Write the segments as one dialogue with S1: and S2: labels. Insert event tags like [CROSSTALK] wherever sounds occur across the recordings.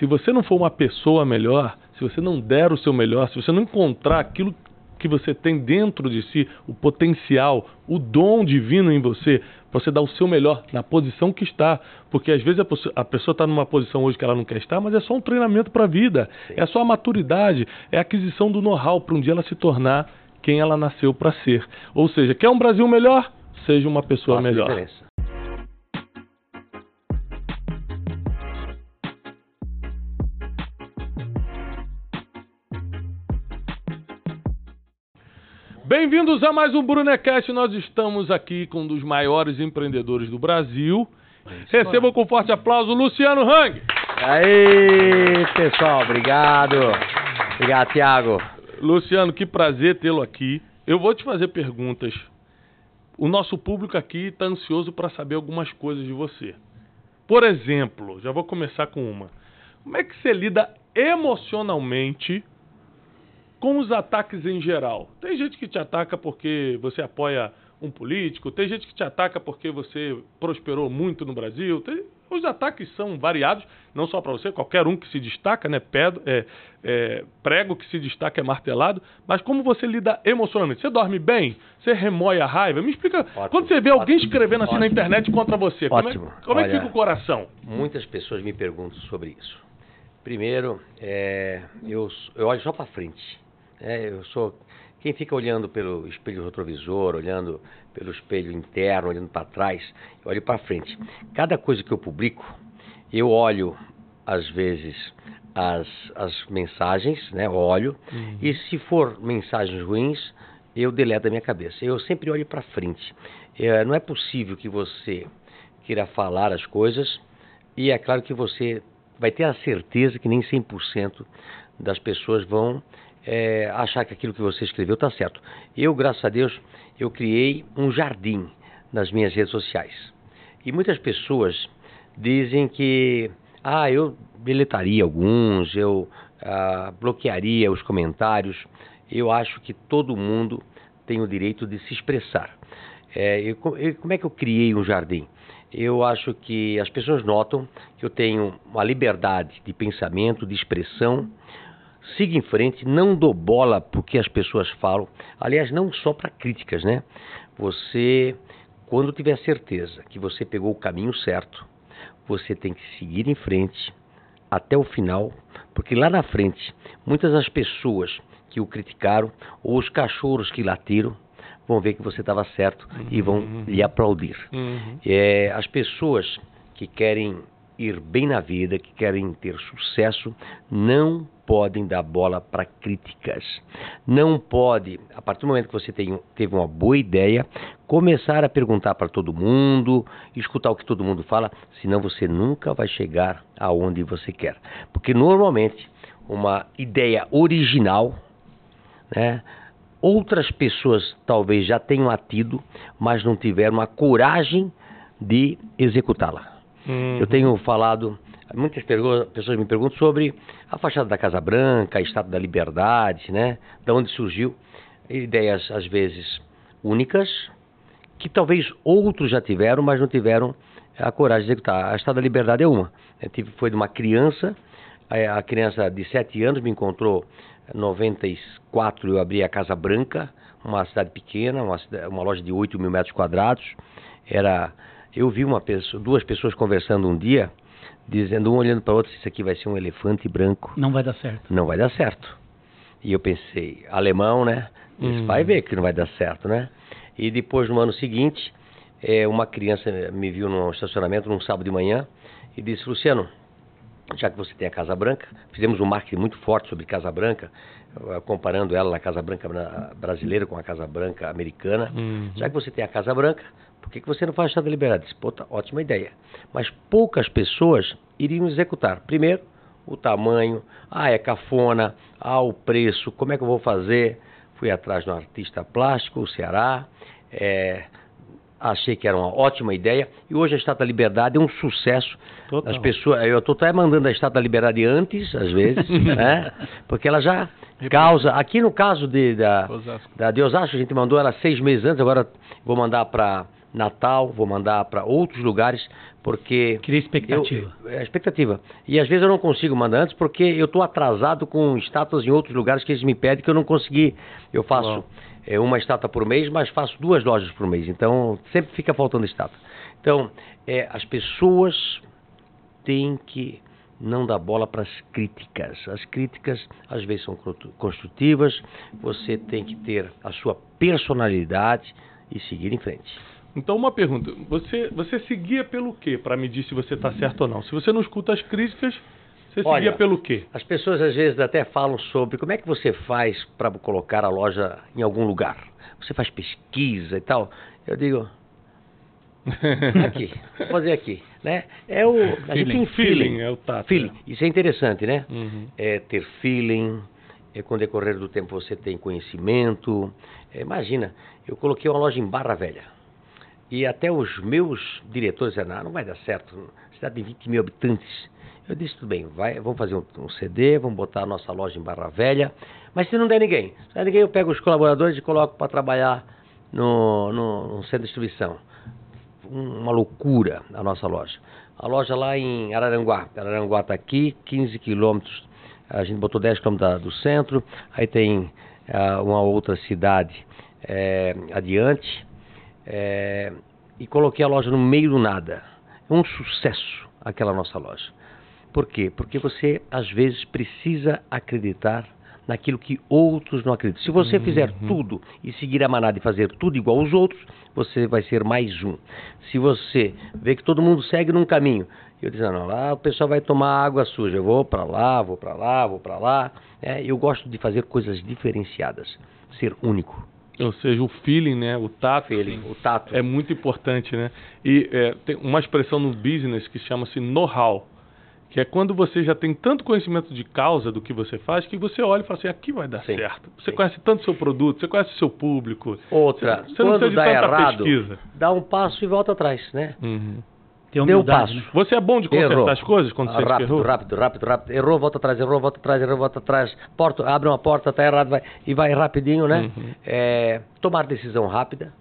S1: Se você não for uma pessoa melhor, se você não der o seu melhor, se você não encontrar aquilo que você tem dentro de si, o potencial, o dom divino em você, para você dar o seu melhor na posição que está. Porque às vezes a, pessoa está numa posição hoje que ela não quer estar, mas é só um treinamento para a vida, Sim. é só a maturidade, é a aquisição do know-how para um dia ela se tornar quem ela nasceu para ser. Ou seja, quer um Brasil melhor? Seja uma pessoa Faça melhor. Diferença. Bem-vindos a mais um Brunecast. Nós estamos aqui com um dos maiores empreendedores do Brasil. Recebam com forte aplauso Luciano Hang.
S2: Aí, pessoal, obrigado. Obrigado, Tiago.
S1: Luciano, que prazer tê-lo aqui. Eu vou te fazer perguntas. O nosso público aqui está ansioso para saber algumas coisas de você. Por exemplo, já vou começar com uma. Como é que você lida emocionalmente com os ataques em geral. Tem gente que te ataca porque você apoia um político, tem gente que te ataca porque você prosperou muito no Brasil. Tem... Os ataques são variados, não só para você, qualquer um que se destaca, né? Pedo, é, é, prego que se destaca é martelado, mas como você lida emocionalmente? Você dorme bem? Você remói a raiva? Me explica. Ótimo, quando você vê alguém ótimo, escrevendo assim ótimo. na internet contra você, ótimo. como, é, como é que fica o coração?
S2: Muitas pessoas me perguntam sobre isso. Primeiro, é, eu, eu olho só para frente. É, eu sou quem fica olhando pelo espelho retrovisor, olhando pelo espelho interno, olhando para trás, eu olho para frente. Cada coisa que eu publico, eu olho às vezes as, as mensagens, né? Olho uhum. e se for mensagens ruins, eu deleto da minha cabeça. Eu sempre olho para frente. É, não é possível que você queira falar as coisas e é claro que você vai ter a certeza que nem 100% das pessoas vão é, achar que aquilo que você escreveu está certo. Eu, graças a Deus, eu criei um jardim nas minhas redes sociais. E muitas pessoas dizem que, ah, eu deletaria alguns, eu ah, bloquearia os comentários. Eu acho que todo mundo tem o direito de se expressar. É, eu, eu, como é que eu criei um jardim? Eu acho que as pessoas notam que eu tenho uma liberdade de pensamento, de expressão, siga em frente, não dou bola porque as pessoas falam. Aliás, não só para críticas, né? Você, quando tiver certeza que você pegou o caminho certo, você tem que seguir em frente até o final, porque lá na frente, muitas das pessoas que o criticaram ou os cachorros que latiram vão ver que você estava certo uhum, e vão uhum. lhe aplaudir. Uhum. É, as pessoas que querem ir bem na vida, que querem ter sucesso, não podem dar bola para críticas. Não pode, a partir do momento que você tem, teve uma boa ideia, começar a perguntar para todo mundo, escutar o que todo mundo fala, senão você nunca vai chegar aonde você quer. Porque normalmente uma ideia original, né, outras pessoas talvez já tenham atido, mas não tiveram a coragem de executá-la. Uhum. Eu tenho falado, muitas pessoas me perguntam sobre a fachada da Casa Branca, a Estátua da Liberdade, né? Da onde surgiu ideias às vezes únicas que talvez outros já tiveram, mas não tiveram a coragem de executar. A Estátua da Liberdade é uma. Foi de uma criança, a criança de 7 anos me encontrou em 94, eu abri a Casa Branca, uma cidade pequena, uma, uma loja de 8 mil metros quadrados. Era eu vi uma pessoa, duas pessoas conversando um dia, dizendo um olhando para o outro, isso aqui vai ser um elefante branco.
S3: Não vai dar certo.
S2: Não vai dar certo. E eu pensei, alemão, né? Hum. Vai ver que não vai dar certo, né? E depois, no ano seguinte, é, uma criança me viu num estacionamento num sábado de manhã e disse, Luciano, já que você tem a Casa Branca, fizemos um marketing muito forte sobre Casa Branca, eh, comparando ela na Casa Branca brasileira com a Casa Branca americana. Uhum. Já que você tem a Casa Branca, por que, que você não faz Estado Liberado? Disse, Pô, tá, ótima ideia. Mas poucas pessoas iriam executar. Primeiro, o tamanho, ah, é cafona, ah, o preço, como é que eu vou fazer? Fui atrás de um artista plástico, o Ceará, é, achei que era uma ótima ideia e hoje a Estátua da Liberdade é um sucesso. Total. As pessoas, eu estou até mandando a Estátua da Liberdade antes, às vezes, [LAUGHS] né? Porque ela já causa. Aqui no caso de, da, da de Osasco, a gente mandou ela seis meses antes, agora vou mandar para Natal, vou mandar para outros lugares, porque.
S3: Cria expectativa.
S2: Eu, é expectativa. E às vezes eu não consigo mandar antes porque eu estou atrasado com estátuas em outros lugares que eles me pedem que eu não consegui. Eu faço é, uma estátua por mês, mas faço duas lojas por mês. Então sempre fica faltando estátua. Então, é, as pessoas têm que não dar bola para as críticas. As críticas às vezes são construtivas, você tem que ter a sua personalidade e seguir em frente.
S1: Então, uma pergunta: você, você seguia pelo quê para medir se você está certo ou não? Se você não escuta as críticas, você
S2: Olha,
S1: seguia pelo quê?
S2: As pessoas às vezes até falam sobre como é que você faz para colocar a loja em algum lugar. Você faz pesquisa e tal. Eu digo, [LAUGHS] aqui, vou fazer aqui, né? É o a gente tem feeling,
S1: feeling é o tato.
S2: Feeling.
S1: É.
S2: Isso é interessante, né?
S1: Uhum.
S2: É ter feeling. É, com o decorrer do tempo você tem conhecimento. É, imagina, eu coloquei uma loja em Barra Velha. E até os meus diretores disseram, não, não vai dar certo, cidade de 20 mil habitantes. Eu disse, tudo bem, vai, vamos fazer um, um, CD, vamos botar a nossa loja em Barra Velha. Mas se não der ninguém, se não der ninguém, eu pego os colaboradores e coloco para trabalhar no, no, no centro de distribuição uma loucura a nossa loja. A loja lá em Araranguá. Araranguá está aqui, 15 quilômetros. A gente botou 10 quilômetros do centro. Aí tem uh, uma outra cidade é, adiante. É, e coloquei a loja no meio do nada. É um sucesso aquela nossa loja. Por quê? Porque você às vezes precisa acreditar naquilo que outros não acreditam. Se você uhum. fizer tudo e seguir a manada e fazer tudo igual aos outros, você vai ser mais um. Se você vê que todo mundo segue num caminho, eu diz, não, lá o pessoal vai tomar água suja, eu vou para lá, vou para lá, vou para lá. É, eu gosto de fazer coisas diferenciadas, ser único.
S1: Ou seja, o feeling, né? O tato.
S2: Feeling, o tato.
S1: É muito importante, né? E é, tem uma expressão no business que chama-se know-how que é quando você já tem tanto conhecimento de causa do que você faz que você olha e fala assim, aqui vai dar
S2: sim,
S1: certo. Você
S2: sim.
S1: conhece tanto seu produto, você conhece o seu público.
S2: Outra,
S1: você não
S2: quando
S1: precisa
S2: dá
S1: de tanta
S2: errado,
S1: pesquisa.
S2: dá um passo e volta atrás, né?
S1: Uhum.
S3: Tem
S2: Deu um passo.
S3: né?
S1: Você é bom de consertar
S2: Errou.
S1: as coisas quando você
S2: rápido,
S1: errou?
S2: rápido, rápido, rápido. Errou, volta atrás, errou, volta atrás, errou, volta atrás. Porta, abre uma porta, tá errado, vai, e vai rapidinho, né?
S1: Uhum.
S2: É, tomar decisão rápida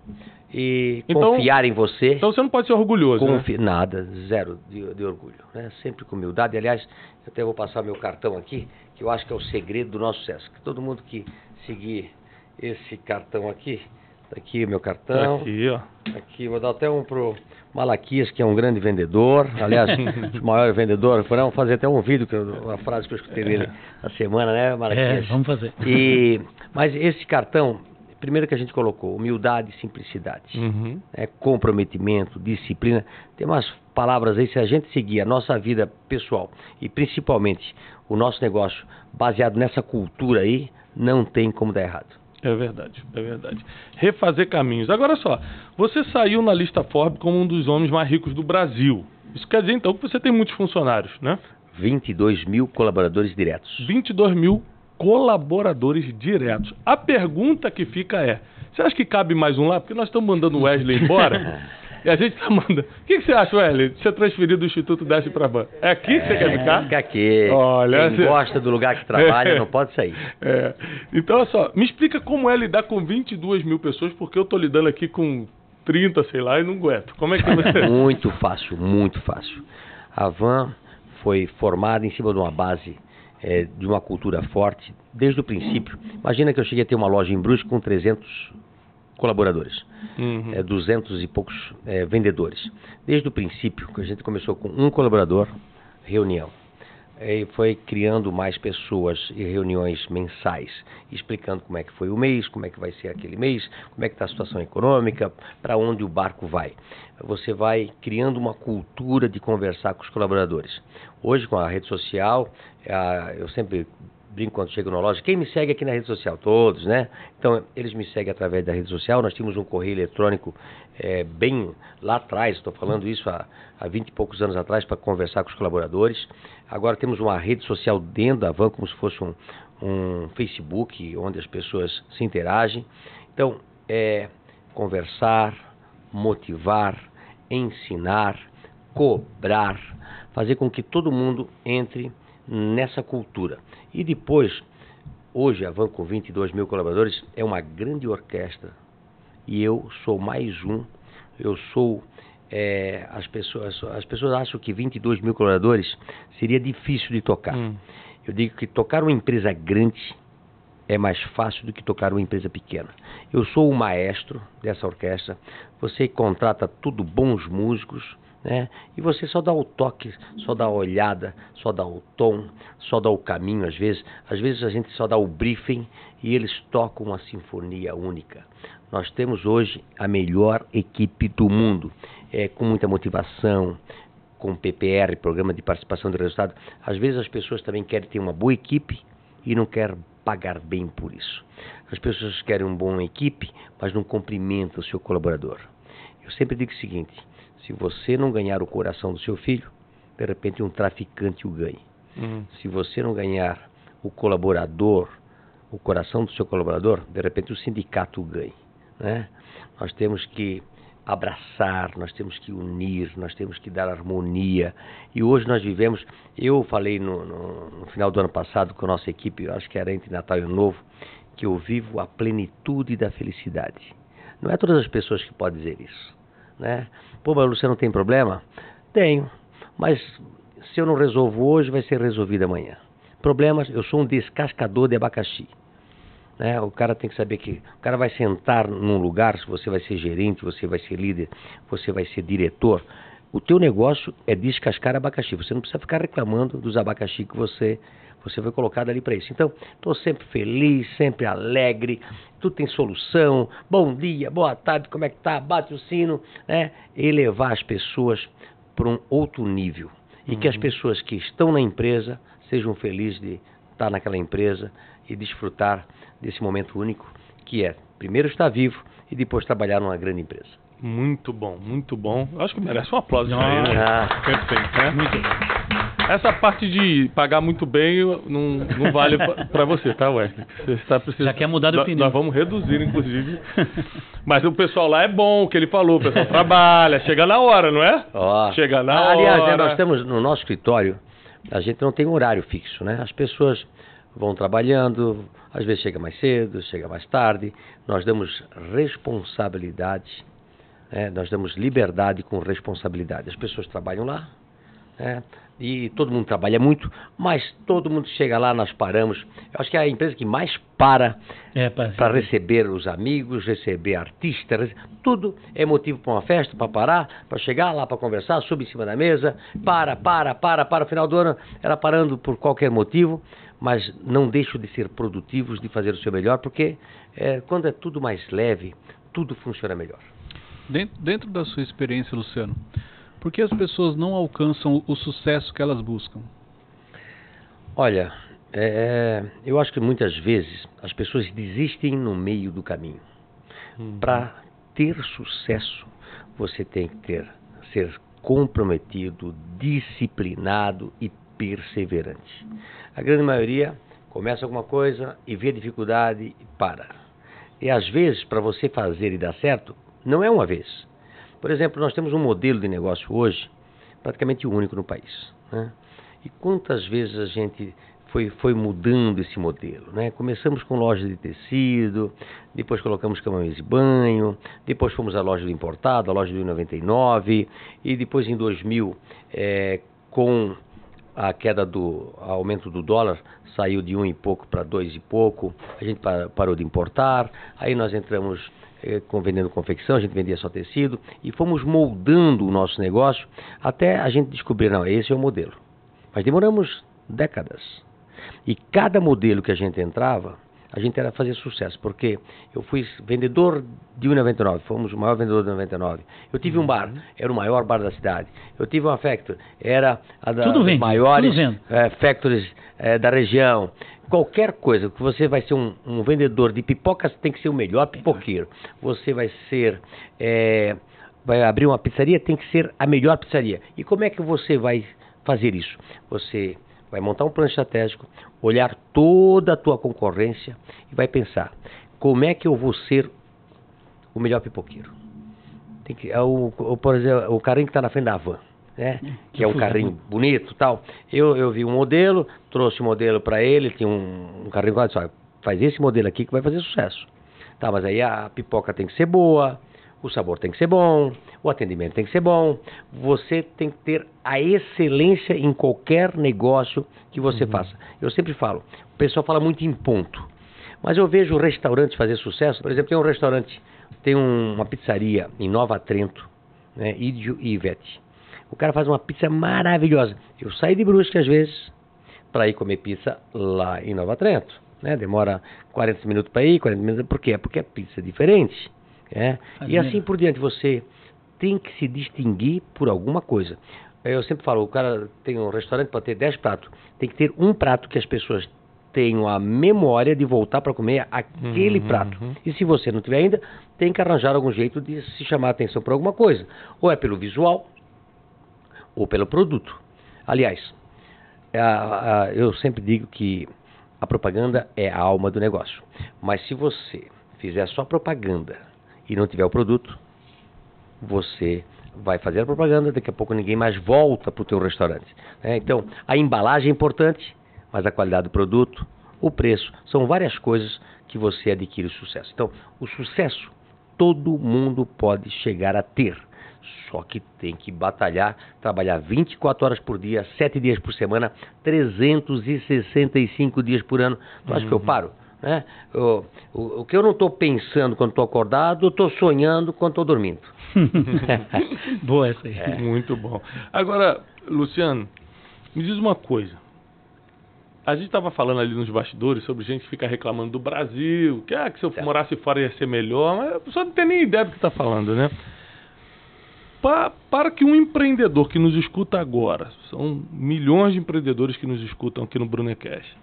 S2: e
S1: Então-
S2: confiar em você.
S1: Então você não pode ser orgulhoso, né?
S2: Confi- Nada, zero de, de orgulho. Né? Sempre com humildade. Aliás, eu até vou passar meu cartão aqui, que eu acho que é o segredo do nosso sucesso. Que todo mundo que seguir esse cartão aqui, tá aqui o meu cartão.
S1: Aqui, ó.
S2: Aqui, vou dar até um pro Malaquias, que é um grande vendedor. Aliás, [LAUGHS] o maior vendedor. Vamos fazer até um vídeo, que eu- uma frase que eu escutei dele na semana, né,
S3: É,
S2: Malaquias?
S3: vamos fazer.
S2: E, mas esse cartão, primeiro que a gente colocou, humildade e simplicidade.
S1: Uhum.
S2: É, comprometimento, disciplina. Tem umas palavras aí, se a gente seguir a nossa vida pessoal e principalmente o nosso negócio baseado nessa cultura aí, não tem como dar errado.
S1: É verdade, é verdade. Refazer caminhos. Agora só, você saiu na lista Forbes como um dos homens mais ricos do Brasil. Isso quer dizer então que você tem muitos funcionários, né?
S2: 22 mil colaboradores diretos.
S1: 22 mil colaboradores diretos. A pergunta que fica é: você acha que cabe mais um lá? Porque nós estamos mandando o Wesley embora. [LAUGHS] e a gente está mandando. O que, que você acha, Wesley, de ser transferido do Instituto Desce para Ban? É aqui que você quer ficar?
S2: Fica aqui.
S1: Olha,
S2: Quem
S1: você-
S2: gosta do lugar que trabalha [LAUGHS] não pode sair.
S1: É. Então, olha só, me explica como é lidar com 22 mil pessoas, porque eu tô lidando aqui com 30, sei lá, e não aguento. Como é que você.
S2: Muito fácil, muito fácil. A Van foi formada em cima de uma base eh, de uma cultura forte desde o princípio. Imagina que eu cheguei a ter uma loja em Brusque com 300 colaboradores,
S1: Uhum.
S2: eh, 200 e poucos eh, vendedores. Desde o princípio, que a gente começou com um colaborador, reunião. E foi criando mais pessoas e reuniões mensais, explicando como é que foi o mês, como é que vai ser aquele mês, como é que está a situação econômica, para onde o barco vai. Você vai criando uma cultura de conversar com os colaboradores. Hoje, com a rede social, eu sempre brinco quando chego na loja, quem me segue aqui na rede social? Todos, né? Então, eles me seguem através da rede social. Nós tínhamos um correio eletrônico eh, bem lá atrás, estou falando isso há, há 20 e poucos anos atrás, para conversar com os colaboradores. Agora temos uma rede social dentro da van, como se fosse um, um Facebook, onde as pessoas se interagem. Então, é conversar, motivar, ensinar, cobrar, fazer com que todo mundo entre nessa cultura. E depois, hoje a Van com 22 mil colaboradores é uma grande orquestra e eu sou mais um eu sou é, as, pessoas, as pessoas acham que 22 mil colaboradores seria difícil de tocar. Hum. Eu digo que tocar uma empresa grande é mais fácil do que tocar uma empresa pequena. Eu sou o maestro dessa orquestra, você contrata tudo bons músicos, né? E você só dá o toque, só dá a olhada, só dá o tom, só dá o caminho às vezes. Às vezes a gente só dá o briefing e eles tocam uma sinfonia única. Nós temos hoje a melhor equipe do mundo, é, com muita motivação, com PPR, Programa de Participação de Resultado. Às vezes as pessoas também querem ter uma boa equipe e não querem pagar bem por isso. As pessoas querem uma boa equipe, mas não cumprimentam o seu colaborador. Eu sempre digo o seguinte: se você não ganhar o coração do seu filho, de repente um traficante o ganhe. Uhum. Se você não ganhar o colaborador, o coração do seu colaborador, de repente o sindicato o ganhe. Né? Nós temos que abraçar, nós temos que unir, nós temos que dar harmonia. E hoje nós vivemos, eu falei no, no, no final do ano passado com a nossa equipe, acho que era entre Natal e Ano Novo, que eu vivo a plenitude da felicidade. Não é todas as pessoas que podem dizer isso. Né? Pô, mas você não tem problema? Tenho, mas se eu não resolvo hoje, vai ser resolvido amanhã. Problemas, eu sou um descascador de abacaxi. Né? O cara tem que saber que o cara vai sentar num lugar, se você vai ser gerente, você vai ser líder, você vai ser diretor. O teu negócio é descascar abacaxi. Você não precisa ficar reclamando dos abacaxi que você você foi colocado ali para isso. Então, estou sempre feliz, sempre alegre, tudo tem solução. Bom dia, boa tarde, como é que tá? Bate o sino, né? Elevar as pessoas para um outro nível. E uhum. que as uhum. pessoas que estão na empresa sejam felizes de estar naquela empresa e desfrutar desse momento único que é primeiro estar vivo e depois trabalhar numa grande empresa.
S1: Muito bom, muito bom. Eu acho que merece um aplauso isso aí, né? Ah. Perfeito, né? Muito bom. Essa parte de pagar muito bem não, não vale para você, tá, Wesley? Você está precisando.
S3: Já quer mudar de opinião.
S1: Nós vamos reduzir, inclusive. Mas o pessoal lá é bom, o que ele falou, o pessoal trabalha, chega na hora, não é?
S2: Oh.
S1: Chega na
S2: ah,
S1: aliás,
S2: hora. Aliás, nós temos no nosso escritório, a gente não tem um horário fixo, né? As pessoas vão trabalhando, às vezes chega mais cedo, chega mais tarde. Nós damos responsabilidade, né? nós damos liberdade com responsabilidade. As pessoas trabalham lá, né? E todo mundo trabalha muito, mas todo mundo chega lá, nós paramos. Eu acho que é a empresa que mais para é, para receber os amigos, receber artistas, tudo é motivo para uma festa, para parar, para chegar lá para conversar, subir em cima da mesa, para, para, para, para. No final do ano era parando por qualquer motivo, mas não deixam de ser produtivos, de fazer o seu melhor, porque é, quando é tudo mais leve, tudo funciona melhor.
S3: Dentro, dentro da sua experiência, Luciano, por que as pessoas não alcançam o sucesso que elas buscam?
S2: Olha, é, eu acho que muitas vezes as pessoas desistem no meio do caminho. Uhum. Para ter sucesso, você tem que ter, ser comprometido, disciplinado e perseverante. A grande maioria começa alguma coisa e vê dificuldade e para. E às vezes, para você fazer e dar certo, não é uma vez. Por exemplo, nós temos um modelo de negócio hoje praticamente único no país. Né? E quantas vezes a gente foi, foi mudando esse modelo. Né? Começamos com loja de tecido, depois colocamos caminhões de banho, depois fomos à loja do importado, a loja do 99, e depois em 2000, é, com a queda do aumento do dólar saiu de um e pouco para dois e pouco, a gente parou de importar, aí nós entramos com vendendo confecção, a gente vendia só tecido e fomos moldando o nosso negócio até a gente descobrir, não, esse é o modelo. Mas demoramos décadas. E cada modelo que a gente entrava, a gente era fazer sucesso, porque eu fui vendedor de 1,99, fomos o maior vendedor de 99. Eu tive uhum. um bar, era o maior bar da cidade. Eu tive uma factory, era a da,
S3: tudo
S2: vende, maiores é, factories é, da região. Qualquer coisa que você vai ser um, um, vendedor de pipocas, tem que ser o melhor pipoqueiro. Você vai ser, é, vai abrir uma pizzaria, tem que ser a melhor pizzaria. E como é que você vai fazer isso? Você vai montar um plano estratégico, olhar toda a tua concorrência e vai pensar como é que eu vou ser o melhor pipoqueiro. Tem que, é o, o, por exemplo, o carrinho que está na frente da van, né? Que é um carrinho bonito tal. Eu, eu vi um modelo, trouxe o um modelo para ele, tinha um, um carrinho que disse, faz esse modelo aqui que vai fazer sucesso. Tá, mas aí a pipoca tem que ser boa, o sabor tem que ser bom, o atendimento tem que ser bom, você tem que ter a excelência em qualquer negócio que você
S1: Uhum.
S2: faça. Eu sempre falo, o pessoal fala muito em ponto, mas eu vejo restaurantes fazer sucesso. Por exemplo, tem um restaurante, tem um- uma pizzaria em Nova Trento, né, Idio e Ivete. O cara faz uma pizza maravilhosa. Eu saio de Brusque às vezes para ir comer pizza lá em Nova Trento. Né? Demora 40 minutos para ir, 40 minutos. Por quê? Porque a pizza é diferente. né? E
S3: Admiro.
S2: assim por diante, você tem que se distinguir por alguma coisa. Eu sempre falo, o cara tem um restaurante para ter 10 pratos. Tem que ter um prato que as pessoas tenham a memória de voltar para comer aquele
S1: Uhum,
S2: prato.
S1: uhum.
S2: E se você não tiver ainda, tem que arranjar algum jeito de se chamar a atenção por alguma coisa. Ou é pelo visual, ou pelo produto. Aliás, eu sempre digo que a propaganda é a alma do negócio. Mas se você fizer só propaganda e não tiver o produto, você vai fazer a propaganda, daqui a pouco ninguém mais volta para o teu restaurante. né? Então, a embalagem é importante, mas a qualidade do produto, o preço, são várias coisas que você adquire o sucesso. Então, o sucesso todo mundo pode chegar a ter. Só que tem que batalhar, trabalhar 24 horas por dia, 7 dias por semana, 365 dias por ano. Tu acha que eu paro? Né? O, o, o que eu não estou pensando quando estou acordado, eu estou sonhando quando estou dormindo. [LAUGHS] [LAUGHS]
S3: Boa essa aí.
S2: É.
S1: Muito bom. Agora, Luciano, me diz uma coisa. A gente estava falando ali nos bastidores sobre gente que fica reclamando do Brasil, que, ah, que se eu
S2: Certo.
S1: morasse fora ia ser melhor, mas a pessoa não tem nem ideia do que está falando, né? Pa- para que um empreendedor que nos escuta agora, são milhões de empreendedores que nos escutam aqui no Brunecast,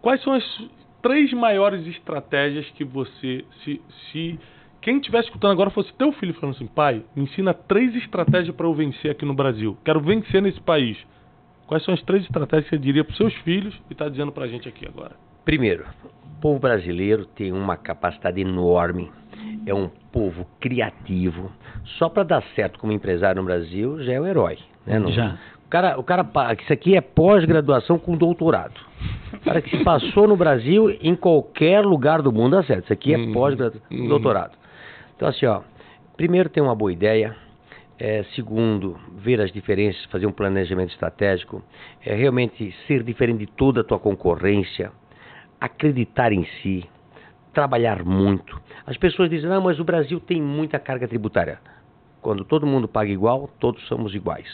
S1: quais são as três maiores estratégias que você, se, se quem estivesse escutando agora fosse teu filho falando assim, pai, me ensina três estratégias para eu vencer aqui no Brasil, quero vencer nesse país. Quais são as três estratégias que você diria para os seus filhos e está dizendo para a gente aqui agora?
S2: Primeiro, o povo brasileiro tem uma capacidade enorme, é um povo criativo. Só para dar certo como empresário no Brasil já é um herói. Né? Não-
S3: Já.
S2: O cara, o cara, isso aqui é pós-graduação com doutorado. O cara que se passou no Brasil em qualquer lugar do mundo dá certo. Isso aqui é
S1: Uhum.
S2: pós-graduação
S1: Uhum.
S2: doutorado. Então assim, ó, primeiro ter uma boa ideia. É, segundo, ver as diferenças, fazer um planejamento estratégico, é realmente ser diferente de toda a tua concorrência, acreditar em si, trabalhar muito. As pessoas dizem, não, mas o Brasil tem muita carga tributária. Quando todo mundo paga igual, todos somos iguais.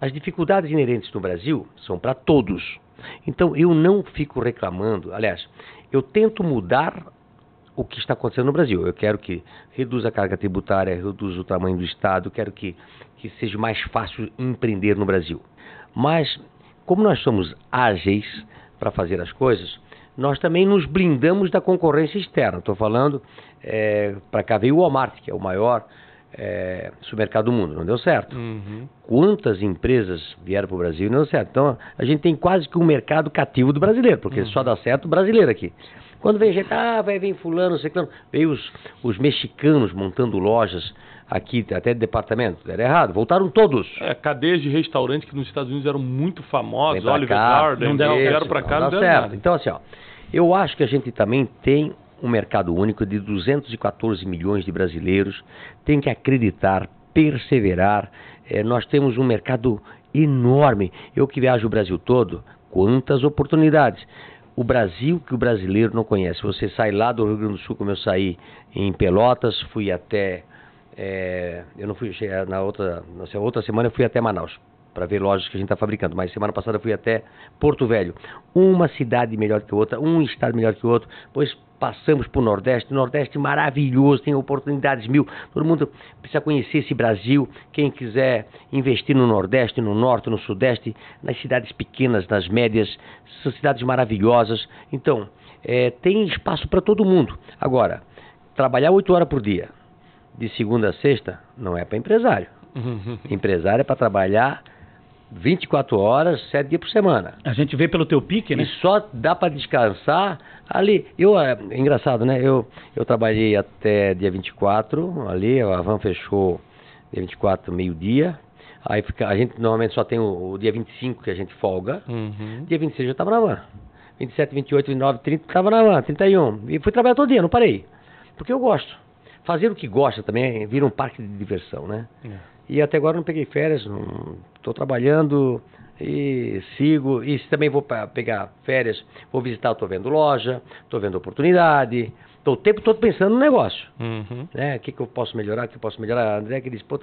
S2: As dificuldades inerentes no Brasil são para todos. Então eu não fico reclamando. Aliás, eu tento mudar o que está acontecendo no Brasil. Eu quero que reduza a carga tributária, reduza o tamanho do Estado, quero que, que seja mais fácil empreender no Brasil. Mas, como nós somos ágeis para fazer as coisas, nós também nos blindamos da concorrência externa. Estou falando, para cá veio o Walmart, que é o maior eh, supermercado do mundo. Não deu certo
S1: Uhum.
S2: quantas empresas vieram para o Brasil e não deu certo. Então, a gente tem quase que um mercado cativo do brasileiro, porque só dá certo o brasileiro aqui. Quando vem gente, ah, vai vir fulano, ciclano, veio os, os mexicanos montando lojas aqui, até de departamento, deram errado, voltaram todos.
S1: É, cadeias de restaurante que nos Estados Unidos eram muito famosas, Oliver
S2: cá,
S1: Garden,
S3: não deram
S1: vieram
S2: Isso,
S1: para cá,
S2: não
S1: não deram
S2: certo.
S1: nada.
S2: Então, assim, ó, eu acho que a gente também tem um mercado único de 214 milhões de brasileiros, tem que acreditar, perseverar. Eh, nós temos um mercado enorme. Eu que viajo o Brasil todo, quantas oportunidades. O Brasil que o brasileiro não conhece. Você sai lá do Rio Grande do Sul, como eu saí em Pelotas, fui até. Eh, eu não fui na outra, na outra semana eu fui até Manaus para ver lojas que a gente está fabricando. Mas semana passada eu fui até Porto Velho. Uma cidade melhor que outra, um estado melhor que outro. Depois passamos para o Nordeste. Nordeste maravilhoso, tem oportunidades mil. Todo mundo precisa conhecer esse Brasil. Quem quiser investir no Nordeste, no Norte, no Sudeste, nas cidades pequenas, nas médias, são cidades maravilhosas. Então, eh, tem espaço para todo mundo. Agora, trabalhar oito horas por dia, de segunda a sexta, não é para empresário.
S1: Uhum.
S2: Empresário é para trabalhar 24 horas, 7 dias por semana.
S3: A gente vê pelo teu pique,
S2: E
S3: né?
S2: só dá para descansar ali. Eu, é é engraçado, né? Eu, eu trabalhei até dia 24 ali, a van fechou dia 24, meio-dia. Aí fica, a gente normalmente só tem o, o dia 25 que a gente folga.
S1: Uhum.
S2: Dia 26 eu estava na van. 27, 28, 29, 30 estava na van, 31. E fui trabalhar todo dia, não parei. Porque eu gosto. Fazer o que gosta também vira um parque de diversão, né?
S1: É.
S2: E até agora não peguei férias, estou trabalhando e sigo. E se também vou pegar férias, vou visitar, estou vendo loja, estou vendo oportunidade, estou o tempo todo pensando no negócio.
S1: Uhum.
S2: Né? O que, que eu posso melhorar, o que eu posso melhorar. André que diz, pô,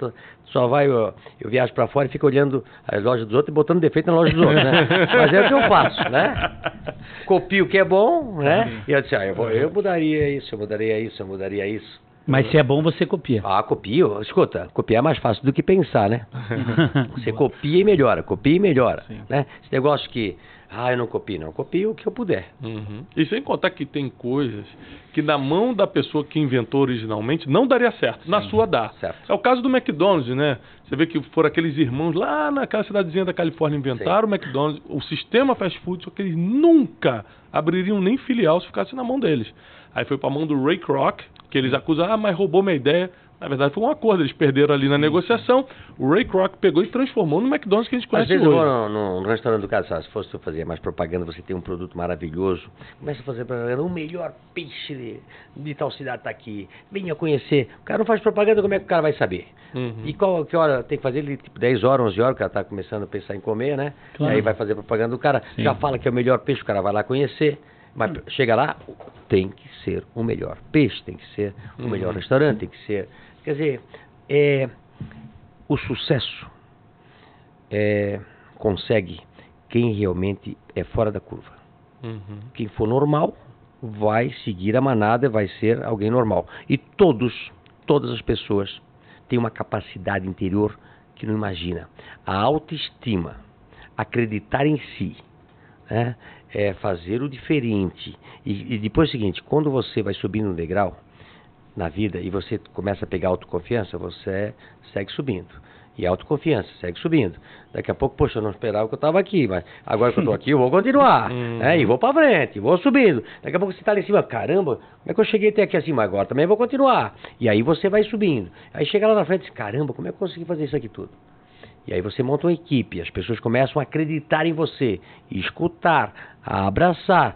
S2: só vai, eu, eu viajo para fora e fico olhando as lojas dos outros e botando defeito na loja dos outros, né? [LAUGHS] Mas é o que eu faço, né? [LAUGHS] Copio o que é bom, né? E eu disse, ah, eu, vou- eu mudaria isso, eu mudaria isso, eu mudaria isso.
S4: Mas se é bom, você copia.
S2: Ah, copio. Escuta, copiar é mais fácil do que pensar, né? [LAUGHS] Você copia e melhora, copia e melhora.
S3: Sim.
S2: Né? Esse negócio que, ah, eu não copio, não. Copio o que eu puder.
S1: Uhum. E sem contar que tem coisas que na mão da pessoa que inventou originalmente não daria certo. Na sua dá.
S2: Certo.
S1: É o caso do McDonald's, né? Você vê que foram aqueles irmãos lá naquela cidadezinha da Califórnia inventaram o McDonald's, o sistema fast food, só que eles nunca abririam nem filial se ficasse na mão deles. Aí foi pra mão do Ray Kroc, que eles acusam, ah, mas roubou minha ideia. Na verdade foi um acordo, eles perderam ali na negociação. O Ray Kroc pegou e transformou no McDonald's que a gente
S2: Às
S1: conhece
S2: vezes eu
S1: hoje.
S2: vou no, no restaurante do cara, sabe, se fosse fazer mais propaganda, você tem um produto maravilhoso, começa a fazer propaganda, o melhor peixe de, de tal cidade tá aqui, venha conhecer. O cara não faz propaganda, como é que o cara vai saber?
S1: Uhum.
S2: E qual que hora tem que fazer? Ele, tipo, 10 horas, 11 horas, o cara tá começando a pensar em comer, né?
S4: Claro.
S2: Aí vai fazer propaganda, o cara
S4: Sim.
S2: já fala que é o melhor peixe, o cara vai lá conhecer. Mas chega lá, tem que ser o melhor peixe, tem que ser o melhor restaurante, tem que ser. Quer dizer, é, o sucesso é, consegue quem realmente é fora da curva.
S1: Uhum.
S2: Quem for normal vai seguir a manada, vai ser alguém normal. E todos, todas as pessoas têm uma capacidade interior que não imagina. A autoestima, acreditar em si, né? É fazer o diferente. E, e depois é o seguinte, quando você vai subindo um degrau na vida e você começa a pegar autoconfiança, você segue subindo. E autoconfiança, segue subindo. Daqui a pouco, poxa, eu não esperava que eu estava aqui, mas agora que eu estou aqui, eu vou continuar. [LAUGHS]
S1: Uhum.
S2: né? E vou para frente, vou subindo. Daqui a pouco você está lá em cima, caramba, como é que eu cheguei até aqui assim? Mas agora também vou continuar. E aí você vai subindo. Aí chega lá na frente e diz, caramba, como é que eu consegui fazer isso aqui tudo? E aí você monta uma equipe, as pessoas começam a acreditar em você, escutar, a abraçar.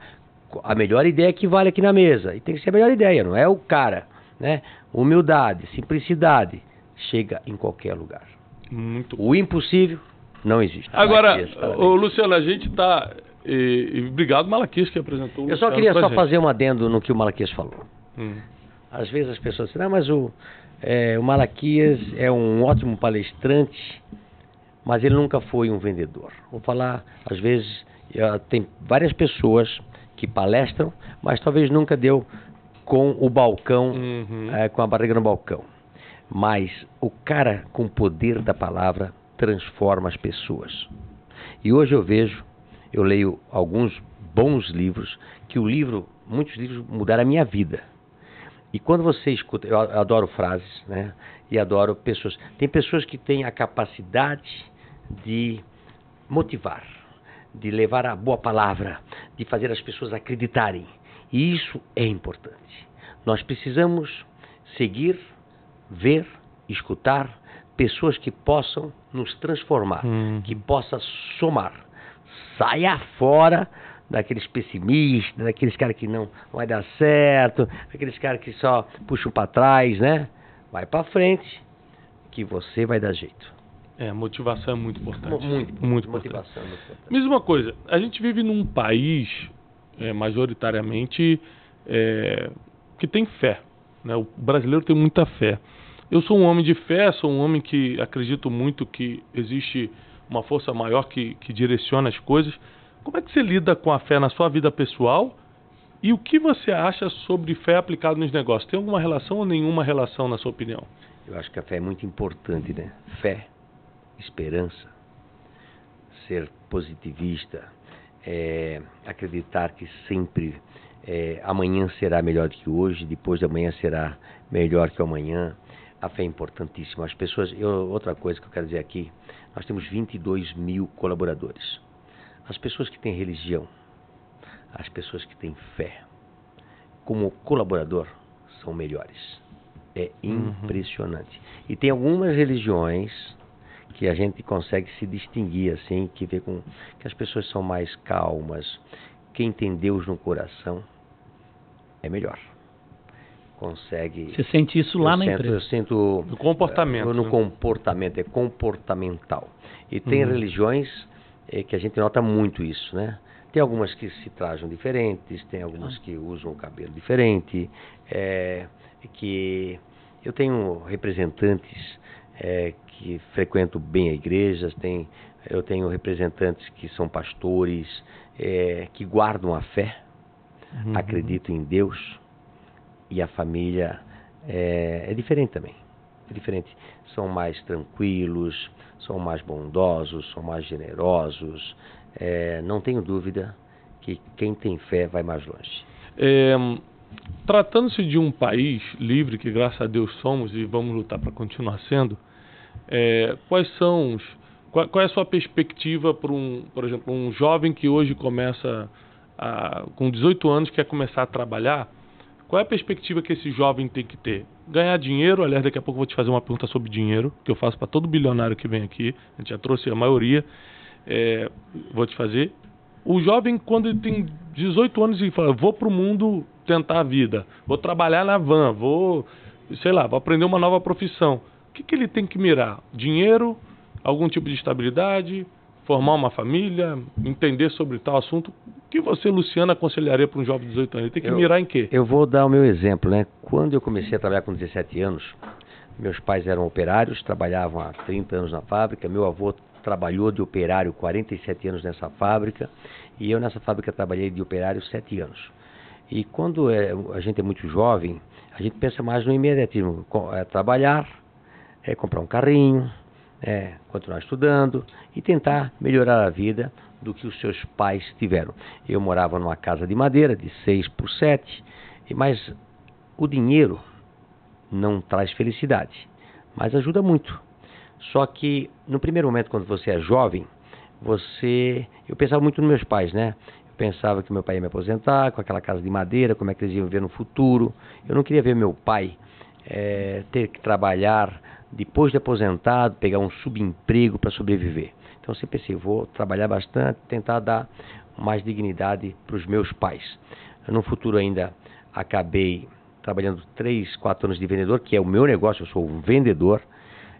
S2: A melhor ideia que vale aqui na mesa. E tem que ser a melhor ideia, não é o cara. Né? Humildade, simplicidade, chega em qualquer lugar.
S1: Muito
S2: O impossível não existe.
S1: Agora,
S2: Malaquias, parabéns.
S1: ô, Luciano, a gente tá. E, e obrigado, Malaquias, que apresentou o
S2: Eu só queria só
S1: gente.
S2: fazer um adendo no que o Malaquias falou.
S1: Hum.
S2: Às vezes as pessoas dizem, ah, mas o, é, o Malaquias é um ótimo palestrante, mas ele nunca foi um vendedor. Vou falar, às vezes, tem várias pessoas que palestram, mas talvez nunca deu com o balcão,
S1: Uhum.
S2: eh, com a barriga no balcão. Mas o cara com o poder da palavra transforma as pessoas. E hoje eu vejo, eu leio alguns bons livros, que o livro, muitos livros mudaram a minha vida. E quando você escuta, eu adoro frases, né? E adoro pessoas. Tem pessoas que têm a capacidade de motivar, de levar a boa palavra, de fazer as pessoas acreditarem. E isso é importante. Nós precisamos seguir, ver, escutar pessoas que possam nos transformar,
S1: Uhum.
S2: que possa somar. Saia fora daqueles pessimistas, daqueles caras que não vai dar certo, daqueles caras que só puxam para trás, né? Vai para frente, que você vai dar jeito.
S1: É, motivação é muito importante.
S2: Mu- Muito,
S1: muito importante.
S2: motivação. é muito importante.
S1: Me diz uma coisa, a gente vive num país, é, majoritariamente, é, que tem fé. Né? O brasileiro tem muita fé. Eu sou um homem de fé, sou um homem que acredito muito que existe uma força maior que, que direciona as coisas. Como é que você lida com a fé na sua vida pessoal? E o que você acha sobre fé aplicada nos negócios? Tem alguma relação ou nenhuma relação, na sua opinião?
S2: Eu acho que a fé é muito importante, né? Fé, esperança, ser positivista, é, acreditar que sempre é, amanhã será melhor do que hoje, depois de amanhã será melhor que amanhã. A fé é importantíssima. As pessoas. eu- outra coisa que eu quero dizer aqui: nós temos 22 mil colaboradores. As pessoas que têm religião, as pessoas que têm fé, como colaborador, são melhores. É impressionante. E tem algumas religiões que a gente consegue se distinguir assim, que vê com que as pessoas são mais calmas. Quem tem Deus no coração é melhor. consegue.
S3: Você sente isso lá
S2: eu
S3: na
S2: sinto,
S3: empresa?
S2: Eu sinto.
S1: No comportamento,
S2: No
S1: né?
S2: comportamento, é comportamental. E tem
S1: Uhum.
S2: religiões eh, que a gente nota muito isso, né? Tem algumas que se trajam diferentes, tem algumas que usam o cabelo diferente, é, que eu tenho representantes é, que frequentam bem a igrejas, tem, eu tenho representantes que são pastores, é, que guardam a fé,
S1: Uhum.
S2: acreditam em Deus e a família é, é diferente também. É diferente. São mais tranquilos, são mais bondosos, são mais generosos. É, não tenho dúvida que quem tem fé vai mais longe.
S1: É, Tratando-se de um país livre, que graças a Deus somos e vamos lutar para continuar sendo, é, quais são os, qual, qual é a sua perspectiva para um, por exemplo, um jovem que hoje começa a, com 18 anos quer começar a trabalhar? Qual é a perspectiva que esse jovem tem que ter? Ganhar dinheiro, aliás, daqui a pouco eu vou te fazer uma pergunta sobre dinheiro, que eu faço para todo bilionário que vem aqui, a gente já trouxe a maioria, é, vou te fazer. O jovem, quando ele tem 18 anos e fala, vou para o mundo tentar a vida, vou trabalhar na van, vou, sei lá, vou aprender uma nova profissão. O que, que ele tem que mirar? Dinheiro, algum tipo de estabilidade, formar uma família, entender sobre tal assunto. O que você, Luciana, aconselharia para um jovem de 18 anos? Ele tem que
S2: Eu-
S1: mirar em quê?
S2: Eu vou dar o meu exemplo, né? Quando eu comecei a trabalhar com 17 anos, meus pais eram operários, trabalhavam há 30 anos na fábrica, meu avô trabalhou de operário 47 anos nessa fábrica, e eu nessa fábrica trabalhei de operário 7 anos. E quando é, a gente é muito jovem, a gente pensa mais no imediatismo, é, trabalhar, é comprar um carrinho, é, continuar estudando e tentar melhorar a vida do que os seus pais tiveram. Eu morava numa casa de madeira de 6 por 7, e- mas o dinheiro não traz felicidade, mas ajuda muito. Só que no primeiro momento, quando você é jovem, você. Eu pensava muito nos meus pais, né? Pensava que meu pai ia me aposentar com aquela casa de madeira, como é que eles iam viver no futuro. Eu não queria ver meu pai eh, ter que trabalhar depois de aposentado, pegar um subemprego para sobreviver. Então sempre pensei, vou trabalhar bastante, tentar dar mais dignidade para os meus pais. No futuro ainda acabei trabalhando 3, 4 anos de vendedor, que é o meu negócio, eu sou um vendedor.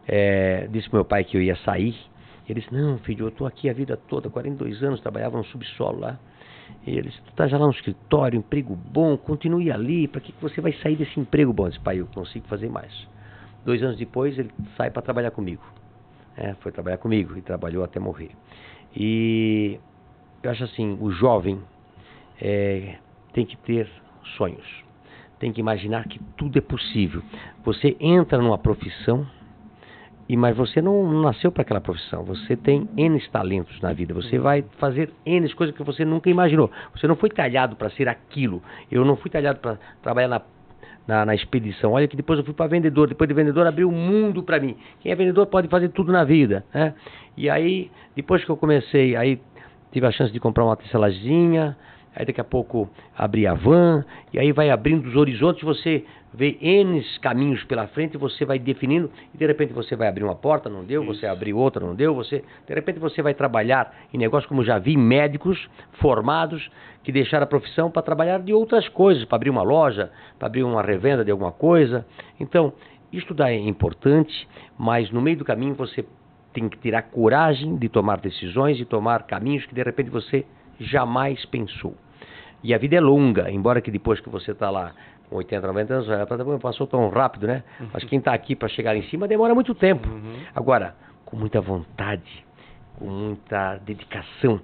S2: É, disse pro meu pai que eu ia sair. Ele disse, não filho, eu estou aqui a vida toda, 42 anos, trabalhava no subsolo lá. E ele disse, tu tá já lá no escritório, emprego bom, continue ali, para que que você vai sair desse emprego bom? Eu disse, pai, eu consigo fazer mais. Dois anos depois ele sai para trabalhar comigo. É, foi trabalhar comigo e trabalhou até morrer. E eu acho assim, o jovem é, tem que ter sonhos, tem que imaginar que tudo é possível. Você entra numa profissão, e mas você não, nasceu para aquela profissão. Você tem N talentos na vida. Você vai fazer N coisas que você nunca imaginou. Você não foi talhado para ser aquilo. Eu não fui talhado para trabalhar na, na, na expedição. Olha que depois eu fui para vendedor. Depois de vendedor abriu o mundo para mim. Quem é vendedor pode fazer tudo na vida. Né? E aí, depois que eu comecei, aí tive a chance de comprar uma tecelazinha. Aí daqui a pouco abri a van, e aí vai abrindo os horizontes, você vê N caminhos pela frente, você vai definindo, e de repente você vai abrir uma porta, não deu, você abriu outra, não deu, você, de repente você vai trabalhar em negócios como já vi médicos formados que deixaram a profissão para trabalhar de outras coisas, para abrir uma loja, para abrir uma revenda de alguma coisa. Então, estudar é importante, mas no meio do caminho você tem que ter a coragem de tomar decisões e tomar caminhos que de repente você jamais pensou. E a vida é longa, embora que depois que você está lá com 80, 90 anos, já tá- passou tão rápido, né? Mas quem está aqui para chegar em cima demora muito tempo. Agora, com muita vontade, com muita dedicação.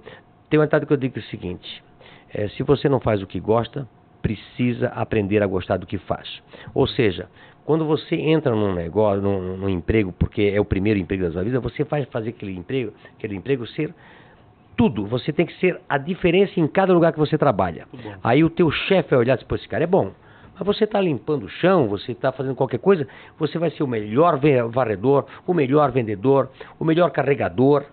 S2: Tem uma vontade que eu digo o seguinte: eh, se você não faz o que gosta, precisa aprender a gostar do que faz. Ou seja, quando você entra num negócio, num, num emprego, porque é o primeiro emprego da sua vida, você vai fazer aquele emprego, aquele emprego ser tudo. Você tem que ser a diferença em cada lugar que você trabalha. Aí o teu chefe vai olhar e dizer, pô, esse cara é bom. Mas você está limpando o chão, você está fazendo qualquer coisa, você vai ser o melhor varredor, o melhor vendedor, o melhor carregador.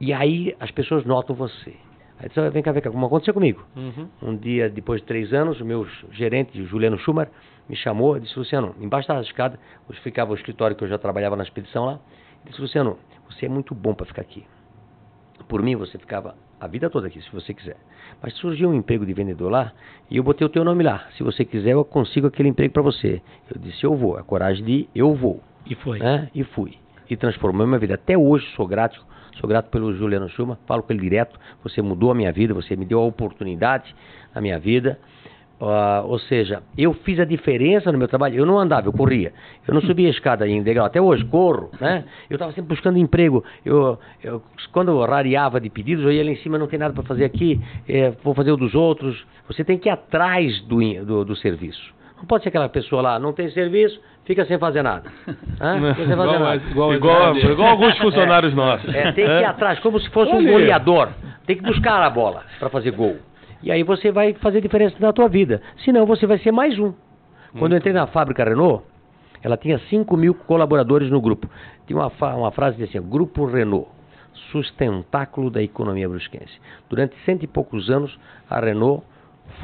S2: E aí as pessoas notam você. Aí você vem cá, vem cá, como aconteceu comigo.
S1: Uhum.
S2: Um dia, depois de três anos, o meu gerente, Juliano Schumer, me chamou e disse, Luciano, embaixo da escada, onde ficava o escritório que eu já trabalhava na expedição lá, disse, Luciano, você é muito bom para ficar aqui. Por mim, você ficava a vida toda aqui, se você quiser. Mas surgiu um emprego de vendedor lá e eu botei o teu nome lá. Se você quiser, eu consigo aquele emprego para você. Eu disse, eu vou. A coragem de eu vou.
S3: E foi.
S2: Né? E fui. E transformou a minha vida. Até hoje sou grato. Sou grato pelo Juliano Schuma. Falo com ele direto. Você mudou a minha vida. Você me deu a oportunidade na minha vida. Uh, ou seja, eu fiz a diferença no meu trabalho. Eu não andava, eu corria. Eu não subia a escada em degrau. Até hoje, corro, né? Eu estava sempre buscando emprego. Eu, eu, quando eu rareava de pedidos, eu ia lá em cima, não tem nada para fazer aqui, é, vou fazer o dos outros. Você tem que ir atrás do, do, do, serviço. Não pode ser aquela pessoa lá, não tem serviço, fica sem fazer nada.
S1: Hã? [LAUGHS] Fica sem fazer igual, nada. Igual, igual, igual, alguns [LAUGHS] funcionários é, nossos.
S2: É, tem que ir atrás, como se fosse Olha. um goleador. Tem que buscar a bola para fazer gol. E aí você vai fazer diferença na tua vida. Senão você vai ser mais um. Quando eu entrei na fábrica Renault, ela tinha 5 mil colaboradores no grupo. Tinha uma, uma frase que dizia assim, Grupo Renault, sustentáculo da economia brusquense. Durante cento e poucos anos, a Renault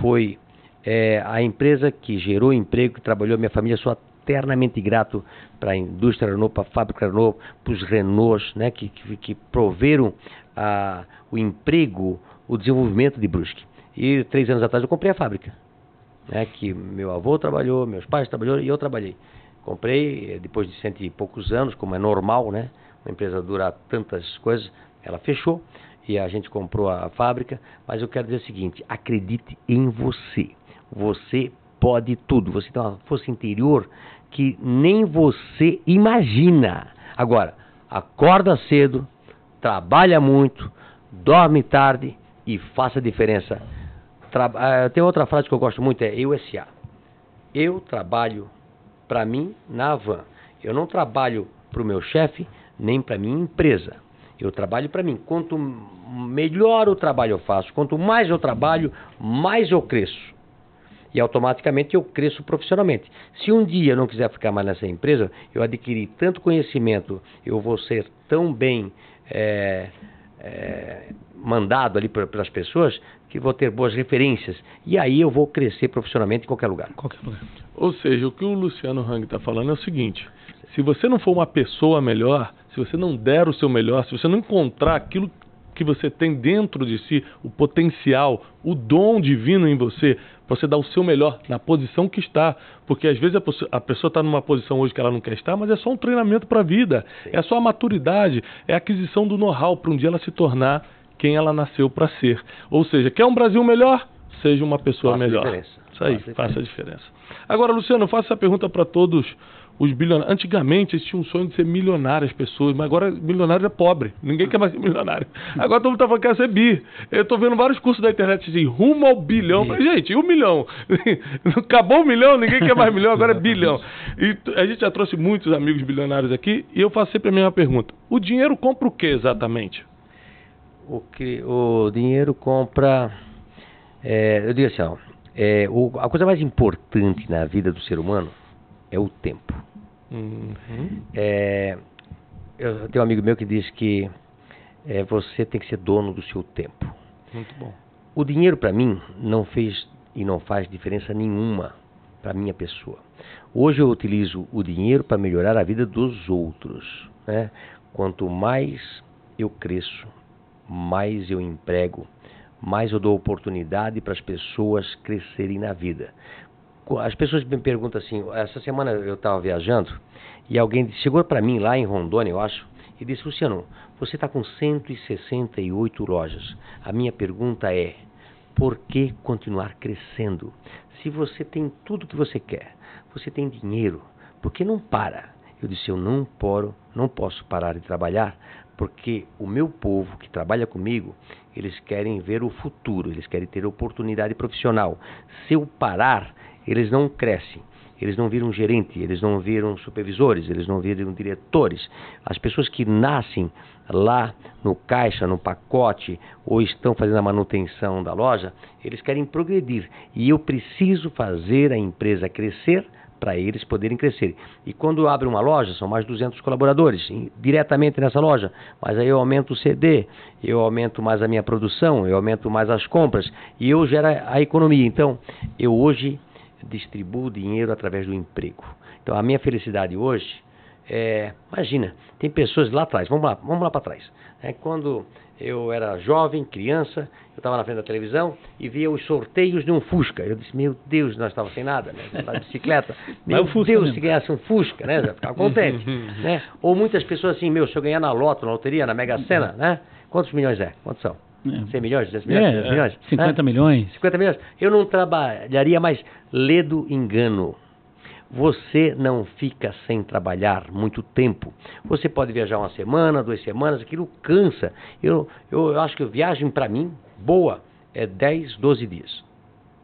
S2: foi é, a empresa que gerou emprego, que trabalhou. Minha família sou eternamente grato para a indústria Renault, para a fábrica Renault, para os Renaults, né, que, que, que proveram a, o emprego, o desenvolvimento de Brusque. E três anos atrás eu comprei a fábrica. Né, que meu avô trabalhou, meus pais trabalharam e eu trabalhei. Comprei, eh, depois de cento e poucos anos, como é normal, né? Uma empresa dura tantas coisas, ela fechou e a gente comprou a fábrica. Mas eu quero dizer o seguinte: acredite em você. Você pode tudo. Você tem uma força interior que nem você imagina. Agora, acorda cedo, trabalha muito, dorme tarde e faça a diferença Tra... Uh, tem outra frase que eu gosto muito, é eu SA. Eu trabalho para mim na van. Eu não trabalho para o meu chefe, nem para minha empresa. Eu trabalho para mim. Quanto melhor o trabalho eu faço, quanto mais eu trabalho, mais eu cresço. E automaticamente eu cresço profissionalmente. Se um dia eu não quiser ficar mais nessa empresa, eu adquiri tanto conhecimento, eu vou ser tão bem é, é, mandado ali pelas pessoas que vou ter boas referências. E aí eu vou crescer profissionalmente em qualquer lugar.
S1: Qualquer lugar. Ou seja, o que o Luciano Hang está falando é o seguinte: se você não for uma pessoa melhor, se você não der o seu melhor, se você não encontrar aquilo que você tem dentro de si, o potencial, o dom divino em você, você dar o seu melhor na posição que está. Porque às vezes a, pessoa está numa posição hoje que ela não quer estar, mas é só um treinamento para a vida, Sim. é só a maturidade, é a aquisição do know-how para um dia ela se tornar quem ela nasceu para ser. Ou seja, quer um Brasil melhor? Seja uma pessoa
S2: faça
S1: melhor.
S2: Diferença.
S1: Isso aí, faça, faça a diferença. Agora, Luciano, eu faço essa pergunta para todos os bilionários. Antigamente eles tinham um sonho de ser milionário as pessoas, mas agora milionário é pobre. Ninguém quer mais ser milionário. Agora todo mundo tá falando que quer ser bi. Eu estou vendo vários cursos da internet assim, rumo ao bilhão. Mas, gente, e um milhão? [LAUGHS] Acabou o milhão, ninguém quer mais milhão, agora é bilhão. E a gente já trouxe muitos amigos bilionários aqui e eu faço sempre a mesma pergunta. O dinheiro compra o que exatamente?
S2: o que o dinheiro compra. É, eu digo assim, ó, é, o, a coisa mais importante na vida do ser humano é o tempo. Uhum. É, eu tenho um amigo meu que diz que é, você tem que ser dono do seu tempo.
S1: Muito bom.
S2: O dinheiro para mim não fez e não faz diferença nenhuma para minha pessoa. Hoje eu utilizo o dinheiro para melhorar a vida dos outros. Né? Quanto mais eu cresço, mais eu emprego, mais eu dou oportunidade para as pessoas crescerem na vida. As pessoas me perguntam assim, essa semana eu estava viajando e alguém chegou para mim lá em Rondônia, eu acho, e disse, Luciano, você está com 168 lojas. A minha pergunta é, por que continuar crescendo? Se você tem tudo que você quer, você tem dinheiro, por que não para? Eu disse, eu não, poro, não posso parar de trabalhar porque o meu povo que trabalha comigo, eles querem ver o futuro, eles querem ter oportunidade profissional. Se eu parar, eles não crescem. Eles não viram gerente, eles não viram supervisores, eles não viram diretores. As pessoas que nascem lá no caixa, no pacote, ou estão fazendo a manutenção da loja, eles querem progredir. E eu preciso fazer a empresa crescer para eles poderem crescer. E quando eu abro uma loja, são mais 200 colaboradores diretamente nessa loja, mas aí eu aumento o CD, eu aumento mais a minha produção, eu aumento mais as compras e eu gero a economia. Então, eu hoje distribuo dinheiro através do emprego. Então, a minha felicidade hoje É, imagina, tem pessoas lá atrás, vamos lá, vamos lá para trás. É, quando eu era jovem, criança, eu estava na frente da televisão e via os sorteios de um Fusca. Eu disse, meu Deus, nós estávamos sem nada, né? Na bicicleta. [LAUGHS] Meu Deus,
S3: mesmo.
S2: se ganhasse um Fusca, né? Eu ficava contente. [LAUGHS] né? Ou muitas pessoas assim, meu, se eu ganhar na loto, na loteria, na Mega Sena, né? Quantos milhões é? Quantos são?
S3: É.
S2: 100 milhões, 200 milhões,
S3: É,
S2: 300 milhões?
S3: 50
S2: né?
S3: milhões.
S2: 50 milhões. Eu não trabalharia mais. Lê do engano. Você não fica sem trabalhar muito tempo. Você pode viajar uma semana, duas semanas, aquilo cansa. Eu, eu, eu acho que a viagem, para mim, boa, é 10, 12 dias.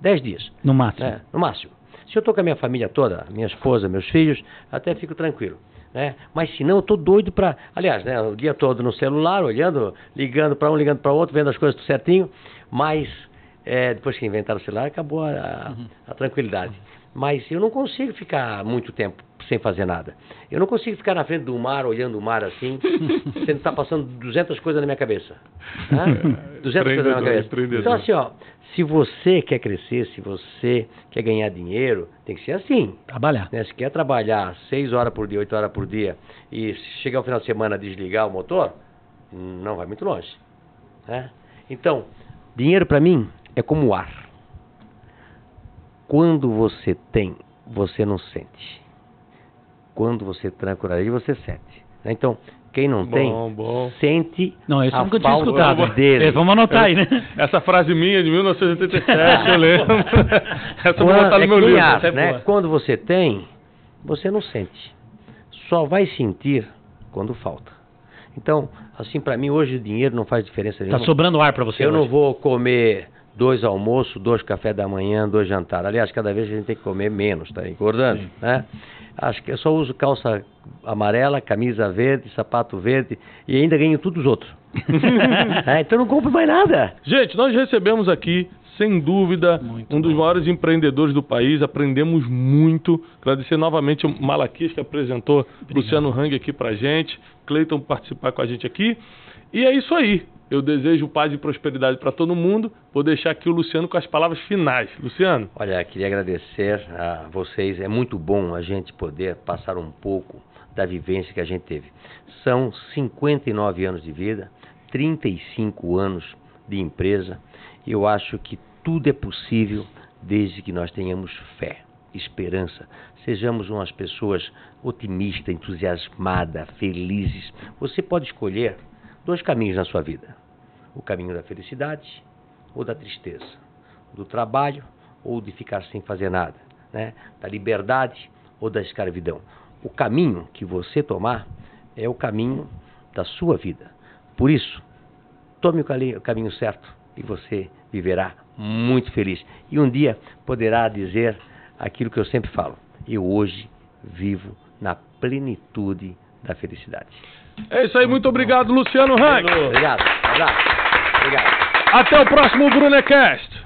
S2: 10 dias,
S3: No máximo.
S2: né? no máximo. Se eu estou com a minha família toda, minha esposa, meus filhos, até fico tranquilo. Né? Mas se não, eu estou doido para. Aliás, né, o dia todo no celular, olhando, ligando para um, ligando para outro, vendo as coisas tudo certinho. Mas é, depois que inventaram o celular, acabou a, a- a tranquilidade. Mas eu não consigo ficar muito tempo sem fazer nada. Eu não consigo ficar na frente do mar, olhando o mar assim, sendo que está passando 200 coisas na minha cabeça. Né? [LAUGHS] 200 coisas na minha cabeça. Então, assim, ó, se você quer crescer, se você quer ganhar dinheiro, tem que ser assim.
S3: Trabalhar.
S2: Né? Se quer trabalhar 6 horas por dia, 8 horas por dia, e chegar ao final de semana desligar o motor, não vai muito longe. Né? Então, dinheiro para mim é como ar. Quando você tem, você não sente. Quando você tranca o nariz, você sente. né? Então, quem não
S1: Bom,
S2: tem,
S1: bom.
S2: sente
S3: Não, esse
S2: a
S3: eu nunca tinha
S2: falta
S3: escutado.
S2: dele.
S3: É, vamos anotar aí, né?
S1: Essa frase minha de 1987, eu lembro. [LAUGHS] Essa eu vou
S2: Quando,
S1: botar no
S2: é
S1: meu livro.
S3: é
S2: né? Quando você tem, você não sente. Só vai sentir quando falta. Então, assim, para mim, hoje o dinheiro não faz diferença
S3: Tá
S2: nenhuma.
S3: sobrando ar pra você
S2: Eu não
S3: hoje.
S2: vou comer dois almoços, dois café da manhã, dois jantar. Aliás, cada vez a gente tem que comer menos, tá engordando, né? Acho que eu só uso calça amarela, camisa verde, sapato verde e ainda ganho tudo os outros. [LAUGHS] É, então não compro mais nada.
S1: Gente, nós recebemos aqui, sem dúvida,
S3: Muito
S1: um dos
S3: bom.
S1: maiores empreendedores do país. Aprendemos muito. Agradecer novamente o Malaquias que apresentou Luciano Hang aqui pra gente. Cleiton participar com a gente aqui. E é isso aí. Eu desejo paz e prosperidade para todo mundo. Vou deixar aqui o Luciano com as palavras finais. Luciano.
S2: Olha, queria agradecer a vocês. É muito bom a gente poder passar um pouco da vivência que a gente teve. São 59 anos de vida, 35 anos de empresa. Eu acho que tudo é possível desde que nós tenhamos fé, esperança. Sejamos umas pessoas otimistas, entusiasmadas, felizes. Você pode escolher dois caminhos na sua vida: o caminho da felicidade ou da tristeza do trabalho ou de ficar sem fazer nada, né? da liberdade ou da escravidão. O caminho que você tomar é o caminho da sua vida. Por isso, tome o caminho certo e você viverá muito feliz. E um dia poderá dizer aquilo que eu sempre falo: eu hoje vivo na plenitude da felicidade.
S1: É isso aí. Muito obrigado, Luciano Hang.
S2: Obrigado. Abraço. Obrigado.
S1: Até o próximo Brunecast.